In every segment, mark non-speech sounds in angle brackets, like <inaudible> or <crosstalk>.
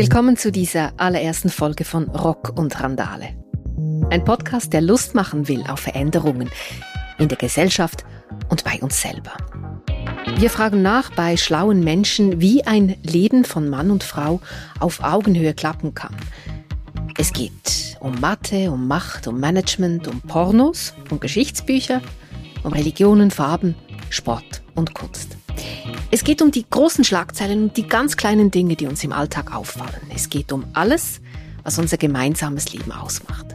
Willkommen zu dieser allerersten Folge von Rock und Randale. Ein Podcast, der Lust machen will auf Veränderungen in der Gesellschaft und bei uns selber. Wir fragen nach bei schlauen Menschen, wie ein Leben von Mann und Frau auf Augenhöhe klappen kann. Es geht um Mathe, um Macht, um Management, um Pornos, um Geschichtsbücher, um Religionen, Farben, Sport und Kunst. Es geht um die großen Schlagzeilen und die ganz kleinen Dinge, die uns im Alltag auffallen. Es geht um alles, was unser gemeinsames Leben ausmacht.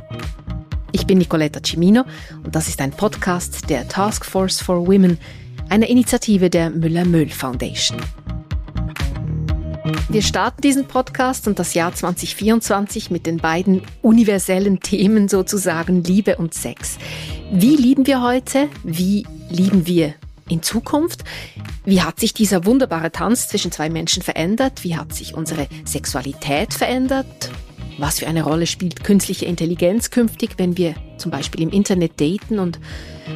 Ich bin Nicoletta Cimino und das ist ein Podcast der Task Force for Women, einer Initiative der Müller-Möll Foundation. Wir starten diesen Podcast und das Jahr 2024 mit den beiden universellen Themen sozusagen Liebe und Sex. Wie lieben wir heute? Wie lieben wir in Zukunft? Wie hat sich dieser wunderbare Tanz zwischen zwei Menschen verändert? Wie hat sich unsere Sexualität verändert? Was für eine Rolle spielt künstliche Intelligenz künftig, wenn wir zum Beispiel im Internet daten? Und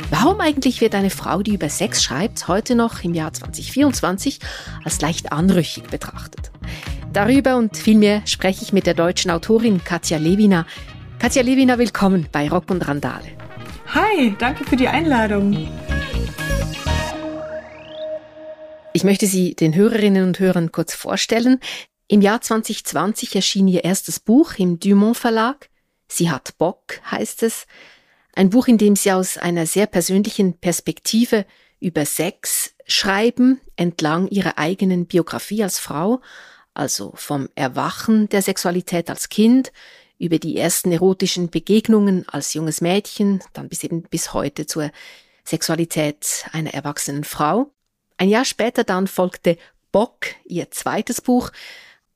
warum eigentlich wird eine Frau, die über Sex schreibt, heute noch im Jahr 2024 als leicht anrüchig betrachtet? Darüber und viel mehr spreche ich mit der deutschen Autorin Katja Lewina. Katja Lewina, willkommen bei Rock und Randale. Hi, danke für die Einladung. Ich möchte Sie den Hörerinnen und Hörern kurz vorstellen. Im Jahr 2020 erschien ihr erstes Buch im Dumont Verlag. Sie hat Bock, heißt es. Ein Buch, in dem sie aus einer sehr persönlichen Perspektive über Sex schreiben, entlang ihrer eigenen Biografie als Frau, also vom Erwachen der Sexualität als Kind, über die ersten erotischen Begegnungen als junges Mädchen, dann bis eben bis heute zur Sexualität einer erwachsenen Frau. Ein Jahr später dann folgte Bock, ihr zweites Buch.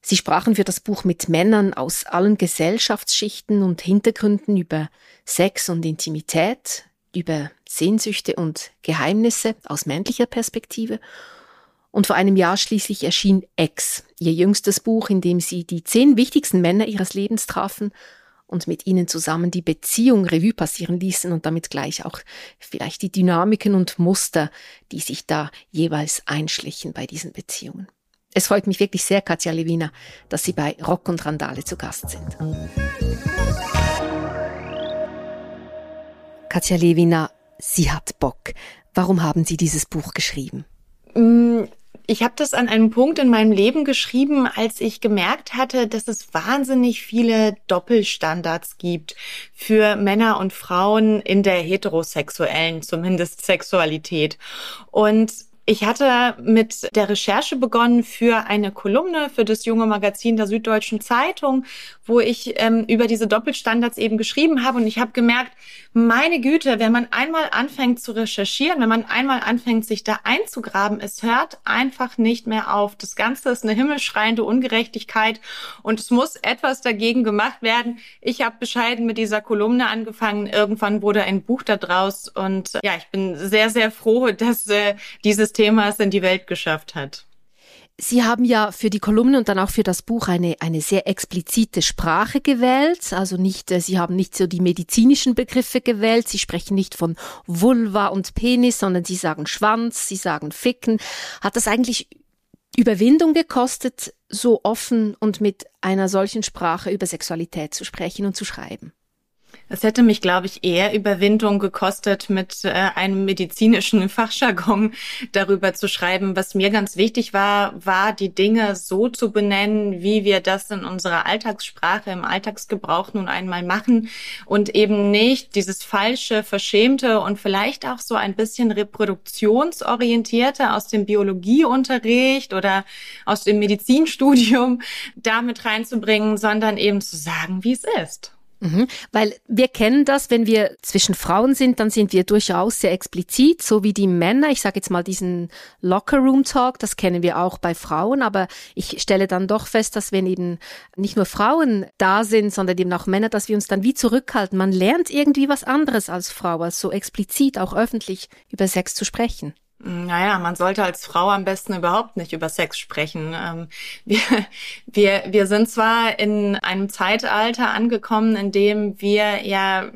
Sie sprachen für das Buch mit Männern aus allen Gesellschaftsschichten und Hintergründen über Sex und Intimität, über Sehnsüchte und Geheimnisse aus männlicher Perspektive. Und vor einem Jahr schließlich erschien Ex, ihr jüngstes Buch, in dem sie die zehn wichtigsten Männer ihres Lebens trafen und mit ihnen zusammen die Beziehung Revue passieren ließen und damit gleich auch vielleicht die Dynamiken und Muster, die sich da jeweils einschlichen bei diesen Beziehungen. Es freut mich wirklich sehr, Katja Lewina, dass Sie bei Rock und Randale zu Gast sind. Katja Lewina, sie hat Bock. Warum haben Sie dieses Buch geschrieben? Ich habe das an einem Punkt in meinem Leben geschrieben, als ich gemerkt hatte, dass es wahnsinnig viele Doppelstandards gibt für Männer und Frauen in der heterosexuellen, zumindest Sexualität. Und ich hatte mit der Recherche begonnen für eine Kolumne für das junge Magazin der Süddeutschen Zeitung, wo ich ähm, über diese Doppelstandards eben geschrieben habe. Und ich habe gemerkt, meine Güte, wenn man einmal anfängt zu recherchieren, wenn man einmal anfängt, sich da einzugraben, es hört einfach nicht mehr auf. Das Ganze ist eine himmelschreiende Ungerechtigkeit und es muss etwas dagegen gemacht werden. Ich habe bescheiden mit dieser Kolumne angefangen. Irgendwann wurde ein Buch daraus und ja, ich bin sehr, sehr froh, dass äh, dieses Thema es in die Welt geschafft hat. Sie haben ja für die Kolumne und dann auch für das Buch eine, eine sehr explizite Sprache gewählt. Also nicht, äh, Sie haben nicht so die medizinischen Begriffe gewählt. Sie sprechen nicht von Vulva und Penis, sondern Sie sagen Schwanz, Sie sagen Ficken. Hat das eigentlich Überwindung gekostet, so offen und mit einer solchen Sprache über Sexualität zu sprechen und zu schreiben? Es hätte mich, glaube ich, eher Überwindung gekostet, mit äh, einem medizinischen <laughs> Fachjargon darüber zu schreiben. Was mir ganz wichtig war, war die Dinge so zu benennen, wie wir das in unserer Alltagssprache, im Alltagsgebrauch nun einmal machen und eben nicht dieses falsche, verschämte und vielleicht auch so ein bisschen reproduktionsorientierte aus dem Biologieunterricht oder aus dem Medizinstudium <laughs> damit reinzubringen, sondern eben zu sagen, wie es ist. Mhm. Weil wir kennen das, wenn wir zwischen Frauen sind, dann sind wir durchaus sehr explizit, so wie die Männer. Ich sage jetzt mal diesen Locker Room Talk, das kennen wir auch bei Frauen, aber ich stelle dann doch fest, dass wenn eben nicht nur Frauen da sind, sondern eben auch Männer, dass wir uns dann wie zurückhalten. Man lernt irgendwie was anderes als Frau, als so explizit auch öffentlich über Sex zu sprechen. Naja, man sollte als Frau am besten überhaupt nicht über Sex sprechen. Ähm, wir, <laughs> wir, wir sind zwar in einem Zeitalter angekommen, in dem wir ja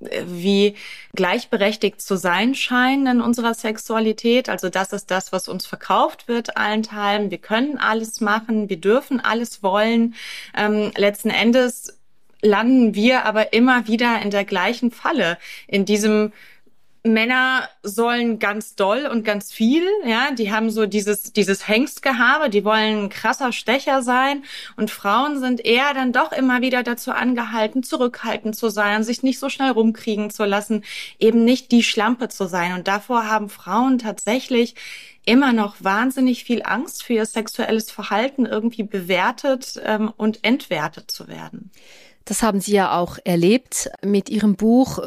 wie gleichberechtigt zu sein scheinen in unserer Sexualität. Also das ist das, was uns verkauft wird allenthalben. Wir können alles machen, wir dürfen alles wollen. Ähm, letzten Endes landen wir aber immer wieder in der gleichen Falle, in diesem Männer sollen ganz doll und ganz viel, ja, die haben so dieses, dieses Hengstgehabe, die wollen ein krasser Stecher sein. Und Frauen sind eher dann doch immer wieder dazu angehalten, zurückhaltend zu sein, sich nicht so schnell rumkriegen zu lassen, eben nicht die Schlampe zu sein. Und davor haben Frauen tatsächlich immer noch wahnsinnig viel Angst für ihr sexuelles Verhalten irgendwie bewertet ähm, und entwertet zu werden. Das haben Sie ja auch erlebt mit Ihrem Buch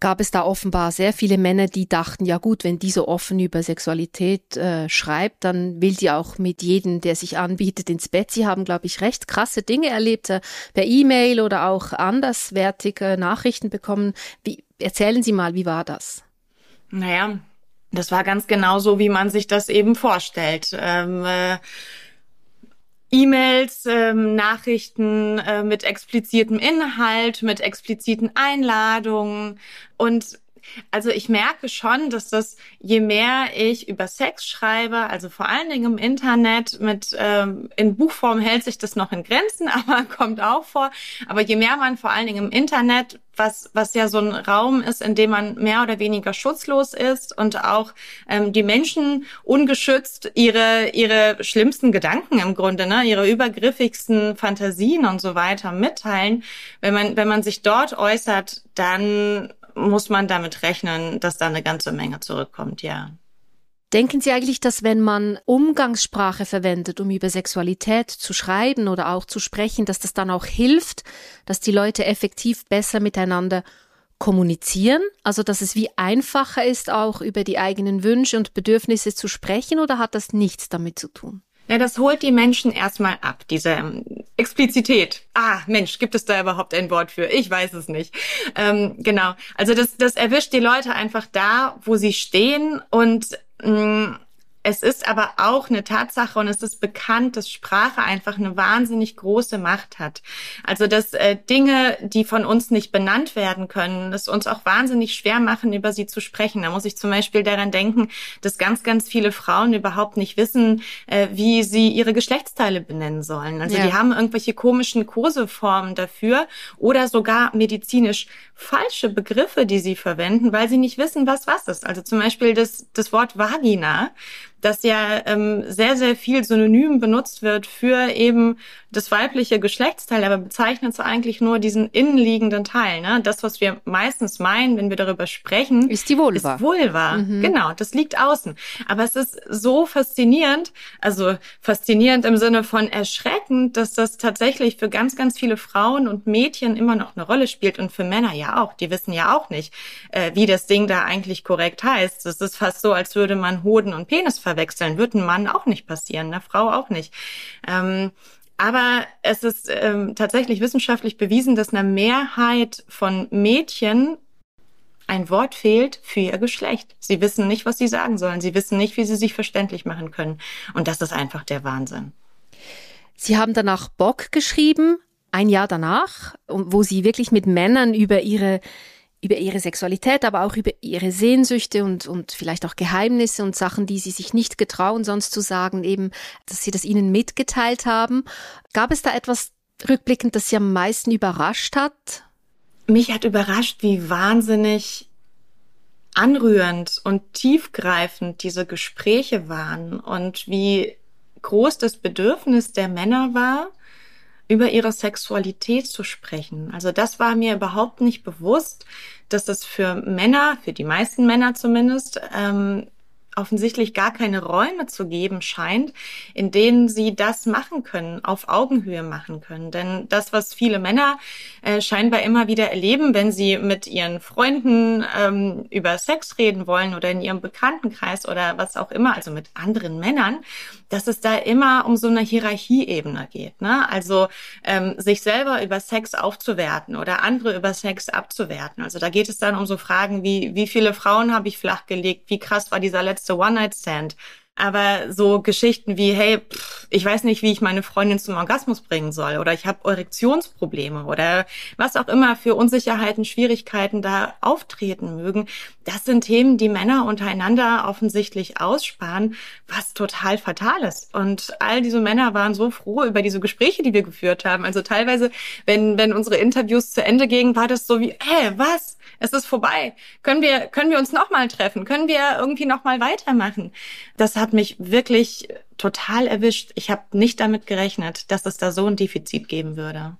gab es da offenbar sehr viele Männer, die dachten, ja gut, wenn die so offen über Sexualität äh, schreibt, dann will die auch mit jedem, der sich anbietet, ins Bett. Sie haben, glaube ich, recht krasse Dinge erlebt, äh, per E-Mail oder auch anderswertige Nachrichten bekommen. Wie, erzählen Sie mal, wie war das? Naja, das war ganz genau so, wie man sich das eben vorstellt. Ähm, äh, E-Mails, ähm, Nachrichten äh, mit explizitem Inhalt, mit expliziten Einladungen. Und also ich merke schon, dass das, je mehr ich über Sex schreibe, also vor allen Dingen im Internet, mit ähm, in Buchform hält sich das noch in Grenzen, <laughs> aber kommt auch vor. Aber je mehr man vor allen Dingen im Internet, was, was ja so ein Raum ist, in dem man mehr oder weniger schutzlos ist und auch ähm, die Menschen ungeschützt ihre, ihre schlimmsten Gedanken im Grunde, ne, ihre übergriffigsten Fantasien und so weiter mitteilen. Wenn man, wenn man sich dort äußert, dann muss man damit rechnen, dass da eine ganze Menge zurückkommt, ja. Denken Sie eigentlich, dass wenn man Umgangssprache verwendet, um über Sexualität zu schreiben oder auch zu sprechen, dass das dann auch hilft, dass die Leute effektiv besser miteinander kommunizieren? Also, dass es wie einfacher ist, auch über die eigenen Wünsche und Bedürfnisse zu sprechen oder hat das nichts damit zu tun? Ja, das holt die Menschen erstmal ab, diese ähm, Explizität. Ah, Mensch, gibt es da überhaupt ein Wort für? Ich weiß es nicht. Ähm, genau. Also das, das erwischt die Leute einfach da, wo sie stehen und mh, mm, es ist aber auch eine Tatsache und es ist bekannt, dass Sprache einfach eine wahnsinnig große Macht hat. Also dass äh, Dinge, die von uns nicht benannt werden können, es uns auch wahnsinnig schwer machen, über sie zu sprechen. Da muss ich zum Beispiel daran denken, dass ganz, ganz viele Frauen überhaupt nicht wissen, äh, wie sie ihre Geschlechtsteile benennen sollen. Also ja. die haben irgendwelche komischen Koseformen dafür oder sogar medizinisch falsche Begriffe, die sie verwenden, weil sie nicht wissen, was was ist. Also zum Beispiel das, das Wort Vagina das ja ähm, sehr, sehr viel synonym benutzt wird für eben das weibliche Geschlechtsteil, aber bezeichnet so eigentlich nur diesen innenliegenden Teil. Ne? Das, was wir meistens meinen, wenn wir darüber sprechen, ist die Vulva. Ist Vulva. Mhm. Genau, das liegt außen. Aber es ist so faszinierend, also faszinierend im Sinne von erschreckend, dass das tatsächlich für ganz, ganz viele Frauen und Mädchen immer noch eine Rolle spielt und für Männer ja auch. Die wissen ja auch nicht, äh, wie das Ding da eigentlich korrekt heißt. Es ist fast so, als würde man Hoden und Penis verwechseln. Wird ein Mann auch nicht passieren, eine Frau auch nicht. Ähm, aber es ist ähm, tatsächlich wissenschaftlich bewiesen, dass einer Mehrheit von Mädchen ein Wort fehlt für ihr Geschlecht. Sie wissen nicht, was sie sagen sollen. Sie wissen nicht, wie sie sich verständlich machen können. Und das ist einfach der Wahnsinn. Sie haben danach Bock geschrieben, ein Jahr danach, wo Sie wirklich mit Männern über ihre über ihre Sexualität, aber auch über ihre Sehnsüchte und, und vielleicht auch Geheimnisse und Sachen, die sie sich nicht getrauen, sonst zu sagen, eben, dass sie das ihnen mitgeteilt haben. Gab es da etwas rückblickend, das sie am meisten überrascht hat? Mich hat überrascht, wie wahnsinnig anrührend und tiefgreifend diese Gespräche waren und wie groß das Bedürfnis der Männer war, über ihre Sexualität zu sprechen. Also das war mir überhaupt nicht bewusst, dass das für Männer, für die meisten Männer zumindest, ähm, offensichtlich gar keine Räume zu geben scheint, in denen sie das machen können, auf Augenhöhe machen können. Denn das, was viele Männer äh, scheinbar immer wieder erleben, wenn sie mit ihren Freunden ähm, über Sex reden wollen oder in ihrem Bekanntenkreis oder was auch immer, also mit anderen Männern, dass es da immer um so eine Hierarchieebene geht. Ne? Also ähm, sich selber über Sex aufzuwerten oder andere über Sex abzuwerten. Also da geht es dann um so Fragen wie, wie viele Frauen habe ich flachgelegt, wie krass war dieser letzte letzte One-Night-Stand. Aber so Geschichten wie, hey, pff, ich weiß nicht, wie ich meine Freundin zum Orgasmus bringen soll oder ich habe Erektionsprobleme oder was auch immer für Unsicherheiten, Schwierigkeiten da auftreten mögen. Das sind Themen, die Männer untereinander offensichtlich aussparen, was total fatal ist. Und all diese Männer waren so froh über diese Gespräche, die wir geführt haben. Also teilweise, wenn, wenn unsere Interviews zu Ende gingen, war das so wie, hä, was? Es ist vorbei. Können wir, können wir uns nochmal treffen? Können wir irgendwie nochmal weitermachen? Das hat mich wirklich total erwischt. Ich habe nicht damit gerechnet, dass es da so ein Defizit geben würde.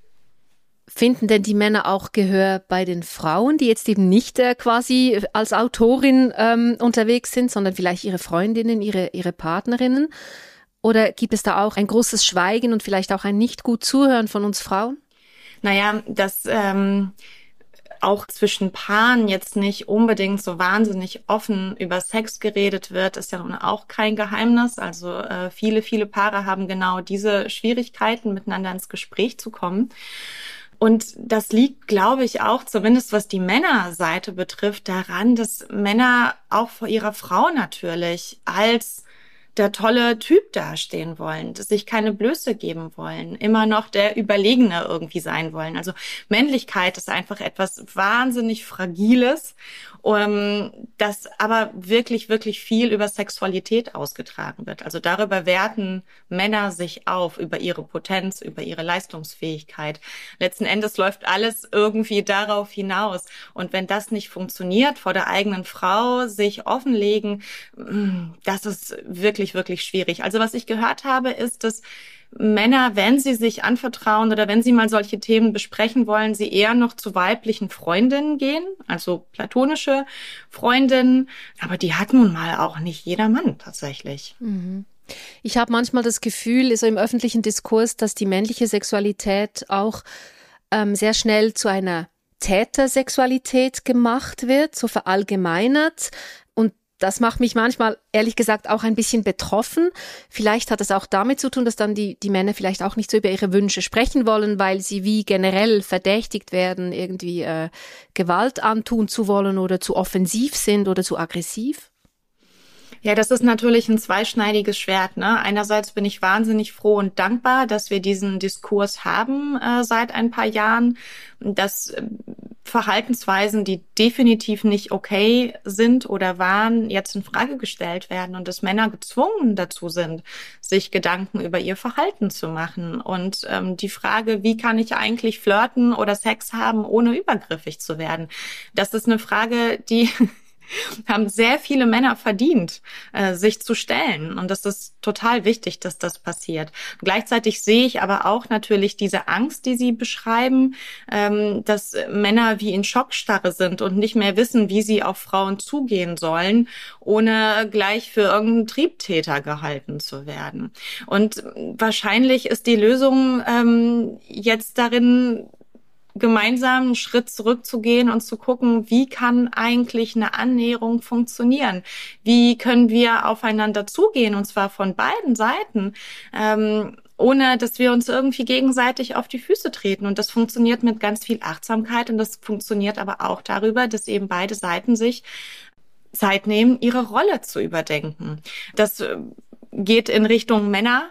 Finden denn die Männer auch Gehör bei den Frauen, die jetzt eben nicht äh, quasi als Autorin ähm, unterwegs sind, sondern vielleicht ihre Freundinnen, ihre, ihre Partnerinnen? Oder gibt es da auch ein großes Schweigen und vielleicht auch ein nicht gut Zuhören von uns Frauen? Naja, das ähm, auch zwischen Paaren jetzt nicht unbedingt so wahnsinnig offen über Sex geredet wird, ist ja nun auch kein Geheimnis. Also äh, viele, viele Paare haben genau diese Schwierigkeiten, miteinander ins Gespräch zu kommen. Und das liegt, glaube ich, auch, zumindest was die Männerseite betrifft, daran, dass Männer auch vor ihrer Frau natürlich als der tolle Typ dastehen wollen, sich keine Blöße geben wollen, immer noch der Überlegene irgendwie sein wollen. Also Männlichkeit ist einfach etwas wahnsinnig Fragiles um, dass aber wirklich, wirklich viel über Sexualität ausgetragen wird. Also darüber werten Männer sich auf, über ihre Potenz, über ihre Leistungsfähigkeit. Letzten Endes läuft alles irgendwie darauf hinaus. Und wenn das nicht funktioniert, vor der eigenen Frau sich offenlegen, mm, das ist wirklich, wirklich schwierig. Also was ich gehört habe, ist, dass Männer, wenn sie sich anvertrauen oder wenn sie mal solche Themen besprechen wollen, sie eher noch zu weiblichen Freundinnen gehen, also platonische Freundinnen. Aber die hat nun mal auch nicht jeder Mann tatsächlich. Mhm. Ich habe manchmal das Gefühl, so also im öffentlichen Diskurs, dass die männliche Sexualität auch ähm, sehr schnell zu einer Tätersexualität gemacht wird, so verallgemeinert das macht mich manchmal, ehrlich gesagt, auch ein bisschen betroffen. Vielleicht hat es auch damit zu tun, dass dann die, die Männer vielleicht auch nicht so über ihre Wünsche sprechen wollen, weil sie wie generell verdächtigt werden, irgendwie äh, Gewalt antun zu wollen oder zu offensiv sind oder zu aggressiv. Ja, das ist natürlich ein zweischneidiges Schwert. Ne? Einerseits bin ich wahnsinnig froh und dankbar, dass wir diesen Diskurs haben äh, seit ein paar Jahren, dass äh, Verhaltensweisen, die definitiv nicht okay sind oder waren, jetzt in Frage gestellt werden und dass Männer gezwungen dazu sind, sich Gedanken über ihr Verhalten zu machen. Und ähm, die Frage, wie kann ich eigentlich flirten oder Sex haben, ohne übergriffig zu werden, das ist eine Frage, die <laughs> <laughs> haben sehr viele Männer verdient, äh, sich zu stellen. Und das ist total wichtig, dass das passiert. Gleichzeitig sehe ich aber auch natürlich diese Angst, die Sie beschreiben, ähm, dass Männer wie in Schockstarre sind und nicht mehr wissen, wie sie auf Frauen zugehen sollen, ohne gleich für irgendeinen Triebtäter gehalten zu werden. Und wahrscheinlich ist die Lösung ähm, jetzt darin, gemeinsam einen Schritt zurückzugehen und zu gucken, wie kann eigentlich eine Annäherung funktionieren? Wie können wir aufeinander zugehen und zwar von beiden Seiten? Ähm, ohne dass wir uns irgendwie gegenseitig auf die Füße treten. Und das funktioniert mit ganz viel Achtsamkeit und das funktioniert aber auch darüber, dass eben beide Seiten sich Zeit nehmen, ihre Rolle zu überdenken. Das äh, geht in Richtung Männer,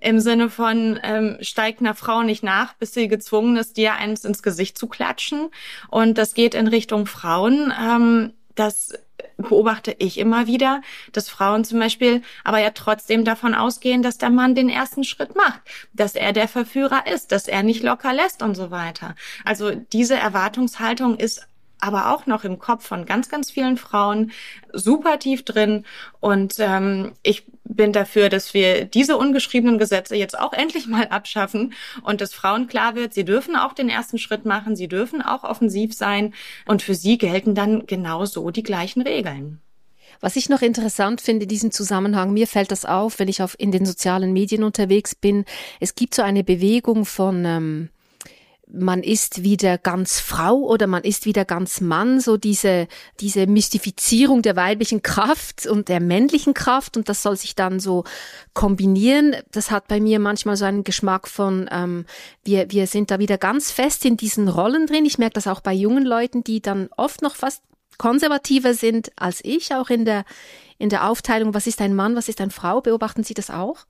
im Sinne von ähm, steigt einer Frau nicht nach, bis sie gezwungen ist, dir eins ins Gesicht zu klatschen. Und das geht in Richtung Frauen. Ähm, das beobachte ich immer wieder, dass Frauen zum Beispiel aber ja trotzdem davon ausgehen, dass der Mann den ersten Schritt macht, dass er der Verführer ist, dass er nicht locker lässt und so weiter. Also diese Erwartungshaltung ist aber auch noch im Kopf von ganz, ganz vielen Frauen super tief drin. Und ähm, ich bin dafür, dass wir diese ungeschriebenen Gesetze jetzt auch endlich mal abschaffen und dass Frauen klar wird, sie dürfen auch den ersten Schritt machen, sie dürfen auch offensiv sein und für sie gelten dann genauso die gleichen Regeln. Was ich noch interessant finde in diesem Zusammenhang, mir fällt das auf, wenn ich auf, in den sozialen Medien unterwegs bin. Es gibt so eine Bewegung von ähm, man ist wieder ganz Frau oder man ist wieder ganz Mann, so diese, diese Mystifizierung der weiblichen Kraft und der männlichen Kraft und das soll sich dann so kombinieren. Das hat bei mir manchmal so einen Geschmack von, ähm, wir, wir sind da wieder ganz fest in diesen Rollen drin. Ich merke das auch bei jungen Leuten, die dann oft noch fast konservativer sind als ich, auch in der, in der Aufteilung, was ist ein Mann, was ist eine Frau. Beobachten Sie das auch?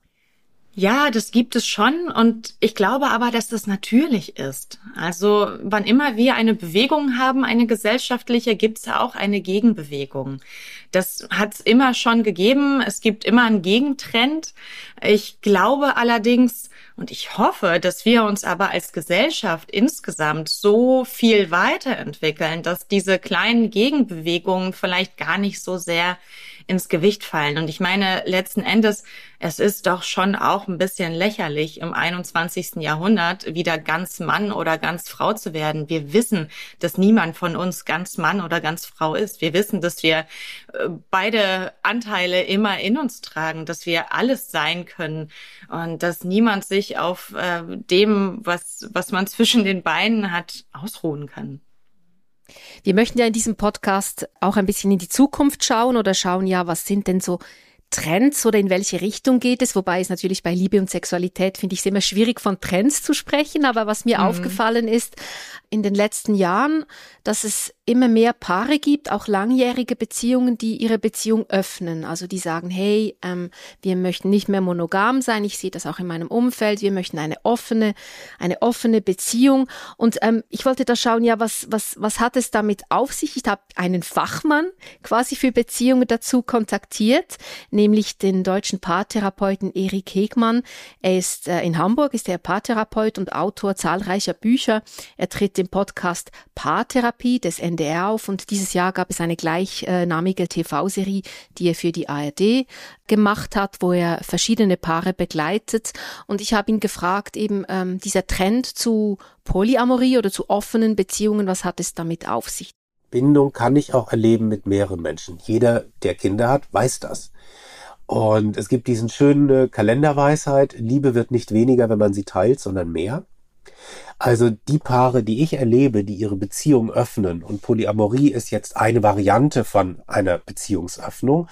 Ja, das gibt es schon und ich glaube aber, dass das natürlich ist. Also wann immer wir eine Bewegung haben, eine gesellschaftliche, gibt es auch eine Gegenbewegung. Das hat es immer schon gegeben. Es gibt immer einen Gegentrend. Ich glaube allerdings und ich hoffe, dass wir uns aber als Gesellschaft insgesamt so viel weiterentwickeln, dass diese kleinen Gegenbewegungen vielleicht gar nicht so sehr ins Gewicht fallen. Und ich meine, letzten Endes, es ist doch schon auch ein bisschen lächerlich, im 21. Jahrhundert wieder ganz Mann oder ganz Frau zu werden. Wir wissen, dass niemand von uns ganz Mann oder ganz Frau ist. Wir wissen, dass wir äh, beide Anteile immer in uns tragen, dass wir alles sein können und dass niemand sich auf äh, dem, was, was man zwischen den Beinen hat, ausruhen kann. Wir möchten ja in diesem Podcast auch ein bisschen in die Zukunft schauen oder schauen, ja, was sind denn so Trends oder in welche Richtung geht es? Wobei es natürlich bei Liebe und Sexualität finde ich es immer schwierig von Trends zu sprechen. Aber was mir mhm. aufgefallen ist in den letzten Jahren, dass es immer mehr Paare gibt, auch langjährige Beziehungen, die ihre Beziehung öffnen. Also die sagen, hey, ähm, wir möchten nicht mehr monogam sein. Ich sehe das auch in meinem Umfeld. Wir möchten eine offene, eine offene Beziehung. Und ähm, ich wollte da schauen, ja, was, was, was hat es damit auf sich? Ich habe einen Fachmann quasi für Beziehungen dazu kontaktiert, nämlich den deutschen Paartherapeuten Erik Hegmann. Er ist äh, in Hamburg, ist er Paartherapeut und Autor zahlreicher Bücher. Er tritt im Podcast Paartherapie des NDR auf und dieses Jahr gab es eine gleichnamige TV-Serie, die er für die ARD gemacht hat, wo er verschiedene Paare begleitet. Und ich habe ihn gefragt, eben ähm, dieser Trend zu Polyamorie oder zu offenen Beziehungen, was hat es damit auf sich? Bindung kann ich auch erleben mit mehreren Menschen. Jeder, der Kinder hat, weiß das. Und es gibt diesen schönen Kalenderweisheit, Liebe wird nicht weniger, wenn man sie teilt, sondern mehr. Also die Paare, die ich erlebe, die ihre Beziehung öffnen, und Polyamorie ist jetzt eine Variante von einer Beziehungsöffnung,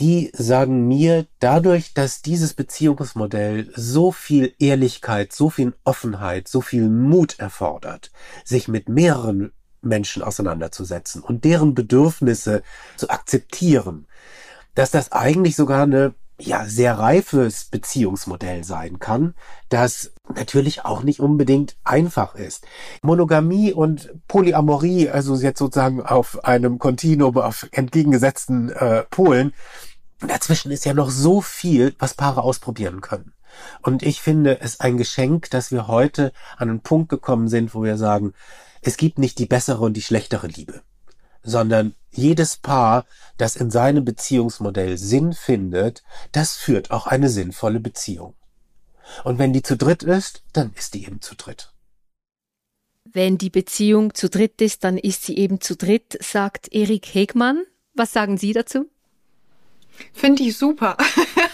die sagen mir, dadurch, dass dieses Beziehungsmodell so viel Ehrlichkeit, so viel Offenheit, so viel Mut erfordert, sich mit mehreren Menschen auseinanderzusetzen und deren Bedürfnisse zu akzeptieren, dass das eigentlich sogar eine ja sehr reifes Beziehungsmodell sein kann, das natürlich auch nicht unbedingt einfach ist. Monogamie und Polyamorie, also jetzt sozusagen auf einem Kontinuum auf entgegengesetzten äh, Polen, dazwischen ist ja noch so viel, was Paare ausprobieren können. Und ich finde es ein Geschenk, dass wir heute an einen Punkt gekommen sind, wo wir sagen, es gibt nicht die bessere und die schlechtere Liebe sondern jedes Paar, das in seinem Beziehungsmodell Sinn findet, das führt auch eine sinnvolle Beziehung. Und wenn die zu dritt ist, dann ist die eben zu dritt. Wenn die Beziehung zu dritt ist, dann ist sie eben zu dritt, sagt Erik Hegmann. Was sagen Sie dazu? Finde ich super.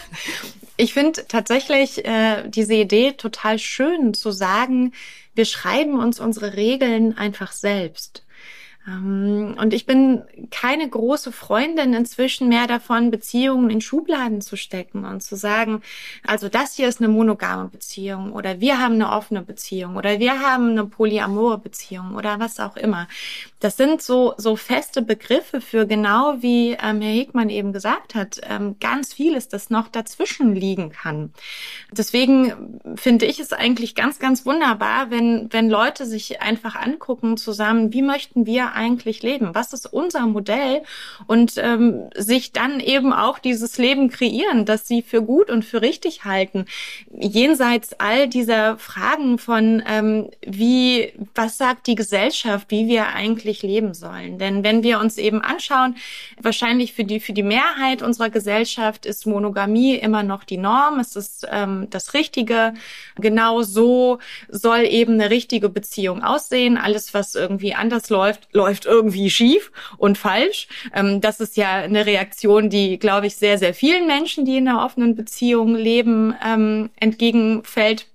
<laughs> ich finde tatsächlich äh, diese Idee total schön zu sagen, wir schreiben uns unsere Regeln einfach selbst. Ähm, und ich bin keine große Freundin inzwischen mehr davon, Beziehungen in Schubladen zu stecken und zu sagen, also das hier ist eine monogame Beziehung oder wir haben eine offene Beziehung oder wir haben eine polyamore Beziehung oder was auch immer. Das sind so, so feste Begriffe für genau wie ähm, Herr Hegmann eben gesagt hat, ähm, ganz vieles, das noch dazwischen liegen kann. Deswegen finde ich es eigentlich ganz, ganz wunderbar, wenn, wenn Leute sich einfach angucken zusammen, wie möchten wir eigentlich leben? Was ist unser Modell? Und ähm, sich dann eben auch dieses Leben kreieren, das sie für gut und für richtig halten. Jenseits all dieser Fragen von, ähm, wie, was sagt die Gesellschaft, wie wir eigentlich leben sollen? Denn wenn wir uns eben anschauen, wahrscheinlich für die, für die Mehrheit unserer Gesellschaft ist Monogamie immer noch die Norm. Es ist ähm, das Richtige. Genau so soll eben eine richtige Beziehung aussehen. Alles, was irgendwie anders läuft, läuft irgendwie schief und falsch. Ähm, das ist ja eine Reaktion, die, glaube ich, sehr, sehr vielen Menschen, die in einer offenen Beziehung leben, ähm, entgegenfällt.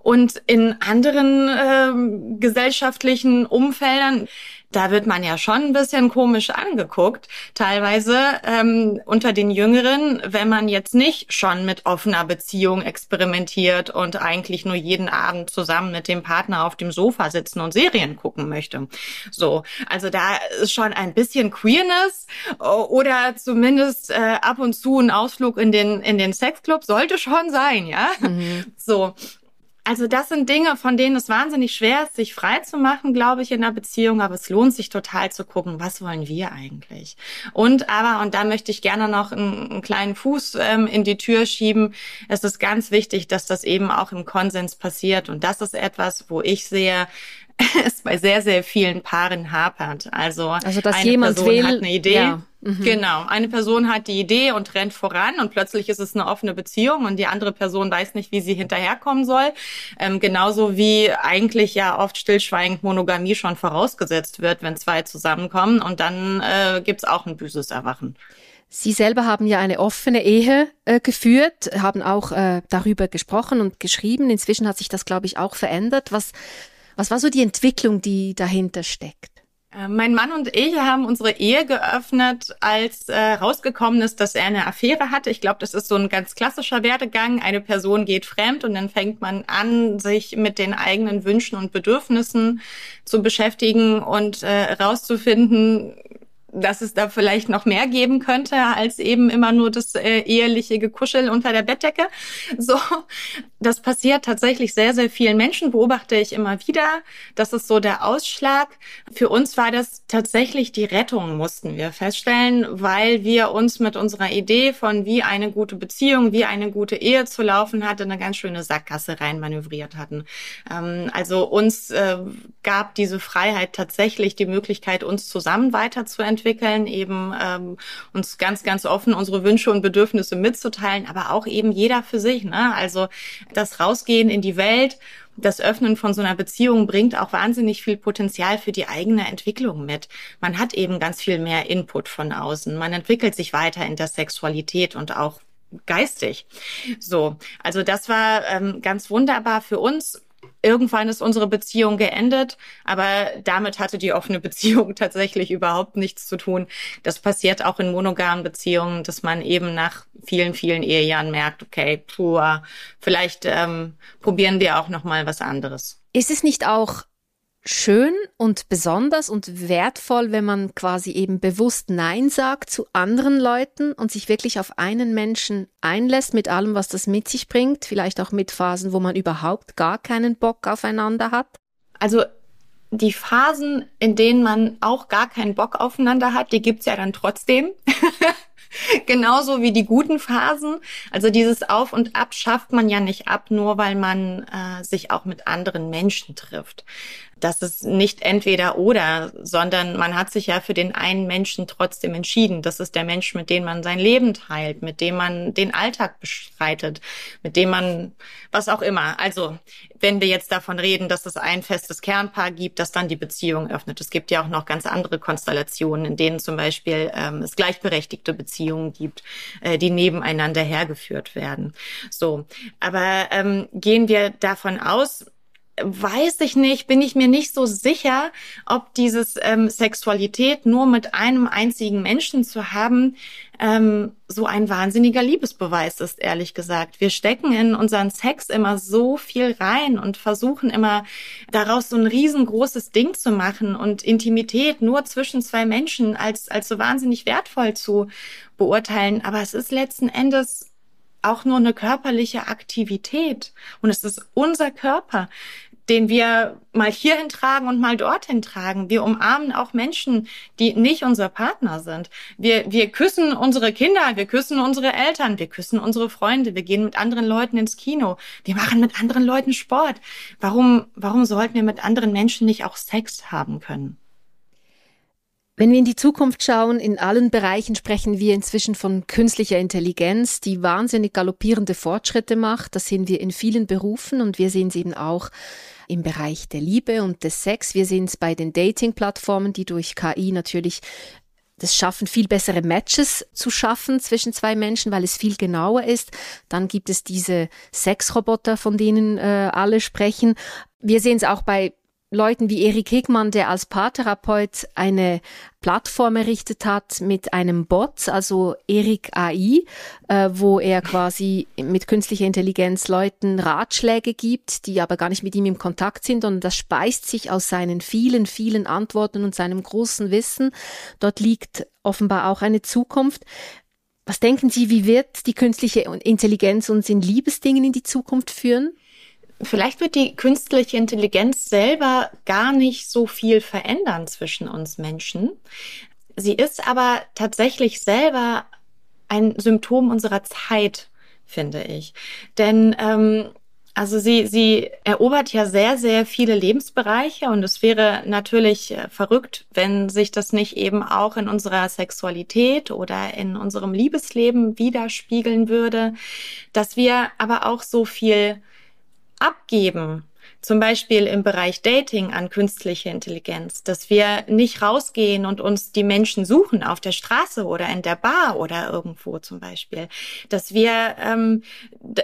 Und in anderen äh, gesellschaftlichen Umfeldern da wird man ja schon ein bisschen komisch angeguckt, teilweise ähm, unter den Jüngeren, wenn man jetzt nicht schon mit offener Beziehung experimentiert und eigentlich nur jeden Abend zusammen mit dem Partner auf dem Sofa sitzen und Serien gucken möchte. So, also da ist schon ein bisschen Queerness oder zumindest äh, ab und zu ein Ausflug in den in den Sexclub sollte schon sein, ja. Mhm. So also das sind Dinge, von denen es wahnsinnig schwer ist, sich frei zu machen, glaube ich, in einer Beziehung. Aber es lohnt sich total zu gucken, was wollen wir eigentlich? Und aber, und da möchte ich gerne noch einen, einen kleinen Fuß ähm, in die Tür schieben, es ist ganz wichtig, dass das eben auch im Konsens passiert. Und das ist etwas, wo ich sehe, <laughs> es bei sehr, sehr vielen Paaren hapert. Also, also dass eine jemand Person will, hat eine Idee. Ja. Mhm. Genau. Eine Person hat die Idee und rennt voran und plötzlich ist es eine offene Beziehung und die andere Person weiß nicht, wie sie hinterherkommen soll. Ähm, genauso wie eigentlich ja oft stillschweigend Monogamie schon vorausgesetzt wird, wenn zwei zusammenkommen und dann äh, gibt's auch ein böses Erwachen. Sie selber haben ja eine offene Ehe äh, geführt, haben auch äh, darüber gesprochen und geschrieben. Inzwischen hat sich das, glaube ich, auch verändert. Was was war so die Entwicklung, die dahinter steckt? Äh, mein Mann und ich haben unsere Ehe geöffnet, als äh, rausgekommen ist, dass er eine Affäre hatte. Ich glaube, das ist so ein ganz klassischer Werdegang. Eine Person geht fremd und dann fängt man an, sich mit den eigenen Wünschen und Bedürfnissen zu beschäftigen und äh, rauszufinden, dass es da vielleicht noch mehr geben könnte als eben immer nur das äh, eheliche Gekuschel unter der Bettdecke. So, das passiert tatsächlich sehr, sehr vielen Menschen, beobachte ich immer wieder. Das ist so der Ausschlag. Für uns war das tatsächlich die Rettung, mussten wir feststellen, weil wir uns mit unserer Idee von wie eine gute Beziehung, wie eine gute Ehe zu laufen hatte, eine ganz schöne Sackgasse reinmanövriert hatten. Ähm, also uns äh, gab diese Freiheit tatsächlich die Möglichkeit, uns zusammen weiterzuentwickeln, eben ähm, uns ganz, ganz offen unsere Wünsche und Bedürfnisse mitzuteilen, aber auch eben jeder für sich. Ne? Also das Rausgehen in die Welt, das Öffnen von so einer Beziehung bringt auch wahnsinnig viel Potenzial für die eigene Entwicklung mit. Man hat eben ganz viel mehr Input von außen. Man entwickelt sich weiter in der Sexualität und auch geistig. So, also das war ähm, ganz wunderbar für uns Irgendwann ist unsere Beziehung geendet, aber damit hatte die offene Beziehung <laughs> tatsächlich überhaupt nichts zu tun. Das passiert auch in monogamen Beziehungen, dass man eben nach vielen, vielen Ehejahren merkt, okay, puh, vielleicht ähm, probieren wir auch noch mal was anderes. Ist es nicht auch schön und besonders und wertvoll, wenn man quasi eben bewusst Nein sagt zu anderen Leuten und sich wirklich auf einen Menschen einlässt mit allem, was das mit sich bringt, vielleicht auch mit Phasen, wo man überhaupt gar keinen Bock aufeinander hat? Also die Phasen, in denen man auch gar keinen Bock aufeinander hat, die gibt's ja dann trotzdem. <laughs> Genauso wie die guten Phasen. Also dieses Auf und Ab schafft man ja nicht ab, nur weil man äh, sich auch mit anderen Menschen trifft das ist nicht entweder oder, sondern man hat sich ja für den einen Menschen trotzdem entschieden. Das ist der Mensch, mit dem man sein Leben teilt, mit dem man den Alltag bestreitet, mit dem man was auch immer. Also wenn wir jetzt davon reden, dass es ein festes Kernpaar gibt, das dann die Beziehung öffnet. Es gibt ja auch noch ganz andere Konstellationen, in denen zum Beispiel ähm, es gleichberechtigte Beziehungen gibt, äh, die nebeneinander hergeführt werden. So, aber ähm, gehen wir davon aus, weiß ich nicht, bin ich mir nicht so sicher, ob dieses ähm, Sexualität nur mit einem einzigen Menschen zu haben, ähm, so ein wahnsinniger Liebesbeweis ist, ehrlich gesagt. Wir stecken in unseren Sex immer so viel rein und versuchen immer daraus so ein riesengroßes Ding zu machen und Intimität nur zwischen zwei Menschen als, als so wahnsinnig wertvoll zu beurteilen. Aber es ist letzten Endes auch nur eine körperliche Aktivität. Und es ist unser Körper, den wir mal hierhin tragen und mal dorthin tragen. Wir umarmen auch Menschen, die nicht unser Partner sind. Wir, wir küssen unsere Kinder, wir küssen unsere Eltern, wir küssen unsere Freunde, wir gehen mit anderen Leuten ins Kino, wir machen mit anderen Leuten Sport. Warum, warum sollten wir mit anderen Menschen nicht auch Sex haben können? Wenn wir in die Zukunft schauen, in allen Bereichen sprechen wir inzwischen von künstlicher Intelligenz, die wahnsinnig galoppierende Fortschritte macht. Das sehen wir in vielen Berufen und wir sehen es eben auch im Bereich der Liebe und des Sex. Wir sehen es bei den Dating-Plattformen, die durch KI natürlich das Schaffen, viel bessere Matches zu schaffen zwischen zwei Menschen, weil es viel genauer ist. Dann gibt es diese Sexroboter, von denen äh, alle sprechen. Wir sehen es auch bei Leuten wie Erik Hickmann, der als Paartherapeut eine Plattform errichtet hat mit einem Bot, also Erik AI, äh, wo er quasi mit künstlicher Intelligenz Leuten Ratschläge gibt, die aber gar nicht mit ihm im Kontakt sind und das speist sich aus seinen vielen, vielen Antworten und seinem großen Wissen. Dort liegt offenbar auch eine Zukunft. Was denken Sie, wie wird die künstliche Intelligenz uns in Liebesdingen in die Zukunft führen? Vielleicht wird die künstliche Intelligenz selber gar nicht so viel verändern zwischen uns Menschen. Sie ist aber tatsächlich selber ein Symptom unserer Zeit, finde ich. Denn ähm, also sie, sie erobert ja sehr, sehr viele Lebensbereiche und es wäre natürlich äh, verrückt, wenn sich das nicht eben auch in unserer Sexualität oder in unserem Liebesleben widerspiegeln würde, dass wir aber auch so viel abgeben zum Beispiel im Bereich Dating an künstliche Intelligenz, dass wir nicht rausgehen und uns die Menschen suchen auf der Straße oder in der Bar oder irgendwo zum Beispiel, dass wir ähm,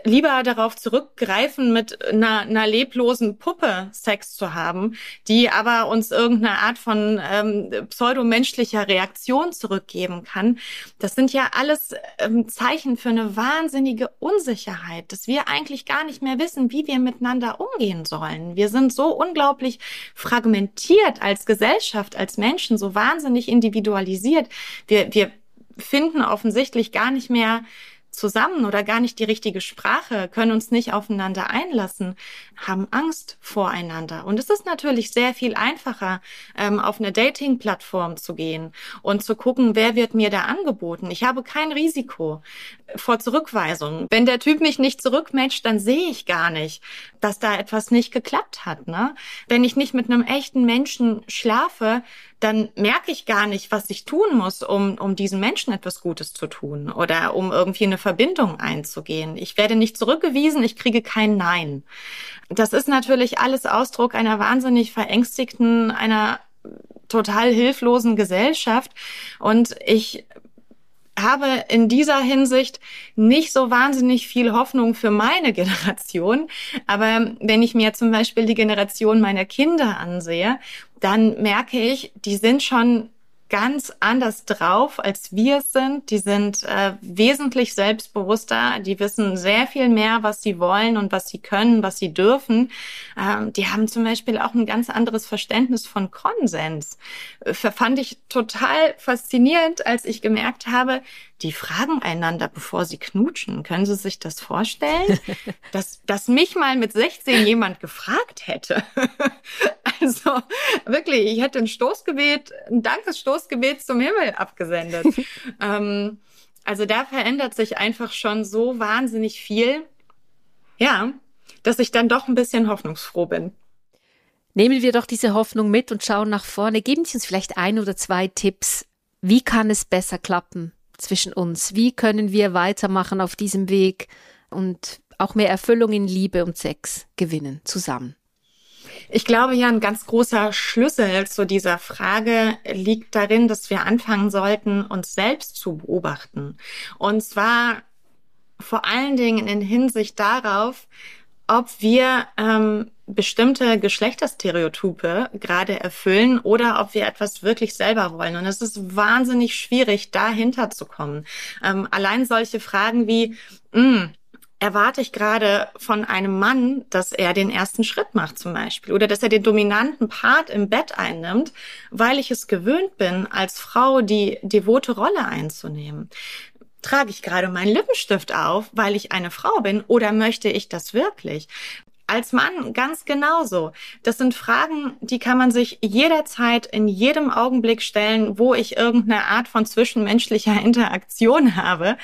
lieber darauf zurückgreifen, mit einer, einer leblosen Puppe Sex zu haben, die aber uns irgendeine Art von ähm, pseudomenschlicher Reaktion zurückgeben kann. Das sind ja alles ähm, Zeichen für eine wahnsinnige Unsicherheit, dass wir eigentlich gar nicht mehr wissen, wie wir miteinander umgehen sollen wollen. Wir sind so unglaublich fragmentiert als Gesellschaft, als Menschen, so wahnsinnig individualisiert. Wir, wir finden offensichtlich gar nicht mehr zusammen oder gar nicht die richtige Sprache, können uns nicht aufeinander einlassen, haben Angst voreinander. Und es ist natürlich sehr viel einfacher, ähm, auf eine Dating-Plattform zu gehen und zu gucken, wer wird mir da angeboten. Ich habe kein Risiko vor Zurückweisung. Wenn der Typ mich nicht zurückmatcht, dann sehe ich gar nicht, dass da etwas nicht geklappt hat. Ne? Wenn ich nicht mit einem echten Menschen schlafe, dann merke ich gar nicht, was ich tun muss, um, um diesen Menschen etwas Gutes zu tun oder um irgendwie eine Verbindung einzugehen. Ich werde nicht zurückgewiesen, ich kriege kein Nein. Das ist natürlich alles Ausdruck einer wahnsinnig verängstigten, einer total hilflosen Gesellschaft. Und ich habe in dieser Hinsicht nicht so wahnsinnig viel Hoffnung für meine <laughs> Generation. Aber wenn ich mir zum Beispiel die Generation meiner Kinder ansehe, dann merke ich, die sind schon ganz anders drauf, als wir es sind. Die sind äh, wesentlich selbstbewusster. Die wissen sehr viel mehr, was sie wollen und was sie können, was sie dürfen. Ähm, die haben zum Beispiel auch ein ganz anderes Verständnis von Konsens. Äh, fand ich total faszinierend, als ich gemerkt habe, die fragen einander, bevor sie knutschen. Können Sie sich das vorstellen? <laughs> dass, dass mich mal mit 16 jemand gefragt hätte. <laughs> also wirklich, ich hätte ein Stoßgebet, ein Dankesstoßgebet zum Himmel abgesendet. <laughs> ähm, also da verändert sich einfach schon so wahnsinnig viel. Ja, dass ich dann doch ein bisschen hoffnungsfroh bin. Nehmen wir doch diese Hoffnung mit und schauen nach vorne. Geben Sie uns vielleicht ein oder zwei Tipps. Wie kann es besser klappen? Zwischen uns? Wie können wir weitermachen auf diesem Weg und auch mehr Erfüllung in Liebe und Sex gewinnen zusammen? Ich glaube ja, ein ganz großer Schlüssel zu dieser Frage liegt darin, dass wir anfangen sollten, uns selbst zu beobachten. Und zwar vor allen Dingen in Hinsicht darauf, ob wir ähm, bestimmte Geschlechterstereotype gerade erfüllen oder ob wir etwas wirklich selber wollen. Und es ist wahnsinnig schwierig, dahinter zu kommen. Ähm, allein solche Fragen wie, mh, hm, erwarte ich gerade von einem Mann, dass er den ersten Schritt macht zum Beispiel oder dass er den dominanten Part im Bett einnimmt, weil ich es gewöhnt bin, als Frau die devote Rolle einzunehmen. Trage ich gerade meinen Lippenstift auf, weil ich eine Frau bin oder möchte ich das wirklich? Als Mann ganz genauso. Das sind Fragen, die kann man sich jederzeit in jedem Augenblick stellen, wo ich irgendeine Art von zwischenmenschlicher <laughs> Interaktion habe.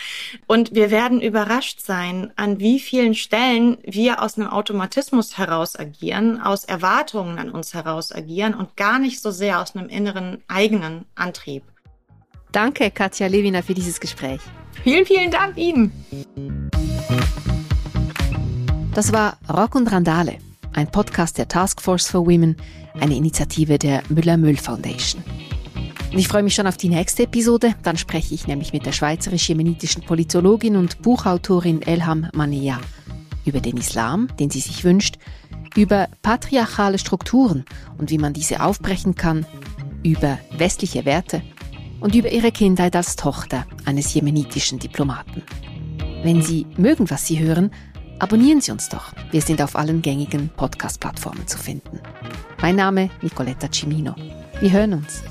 Und wir werden überrascht sein, an wie vielen Stellen wir aus einem Automatismus heraus agieren, aus Erwartungen an uns heraus agieren und gar nicht so sehr aus einem inneren eigenen Antrieb. Danke, Katja Lewina, für dieses Gespräch. Vielen, vielen Dank Ihnen. Das war Rock und Randale, ein Podcast der Task Force for Women, eine Initiative der Müller-Müll Foundation. Und ich freue mich schon auf die nächste Episode. Dann spreche ich nämlich mit der schweizerisch-jemenitischen Politologin und Buchautorin Elham Manea über den Islam, den sie sich wünscht, über patriarchale Strukturen und wie man diese aufbrechen kann, über westliche Werte und über ihre Kindheit als Tochter eines jemenitischen Diplomaten. Wenn Sie mögen, was Sie hören, abonnieren Sie uns doch. Wir sind auf allen gängigen Podcast-Plattformen zu finden. Mein Name Nicoletta Cimino. Wir hören uns.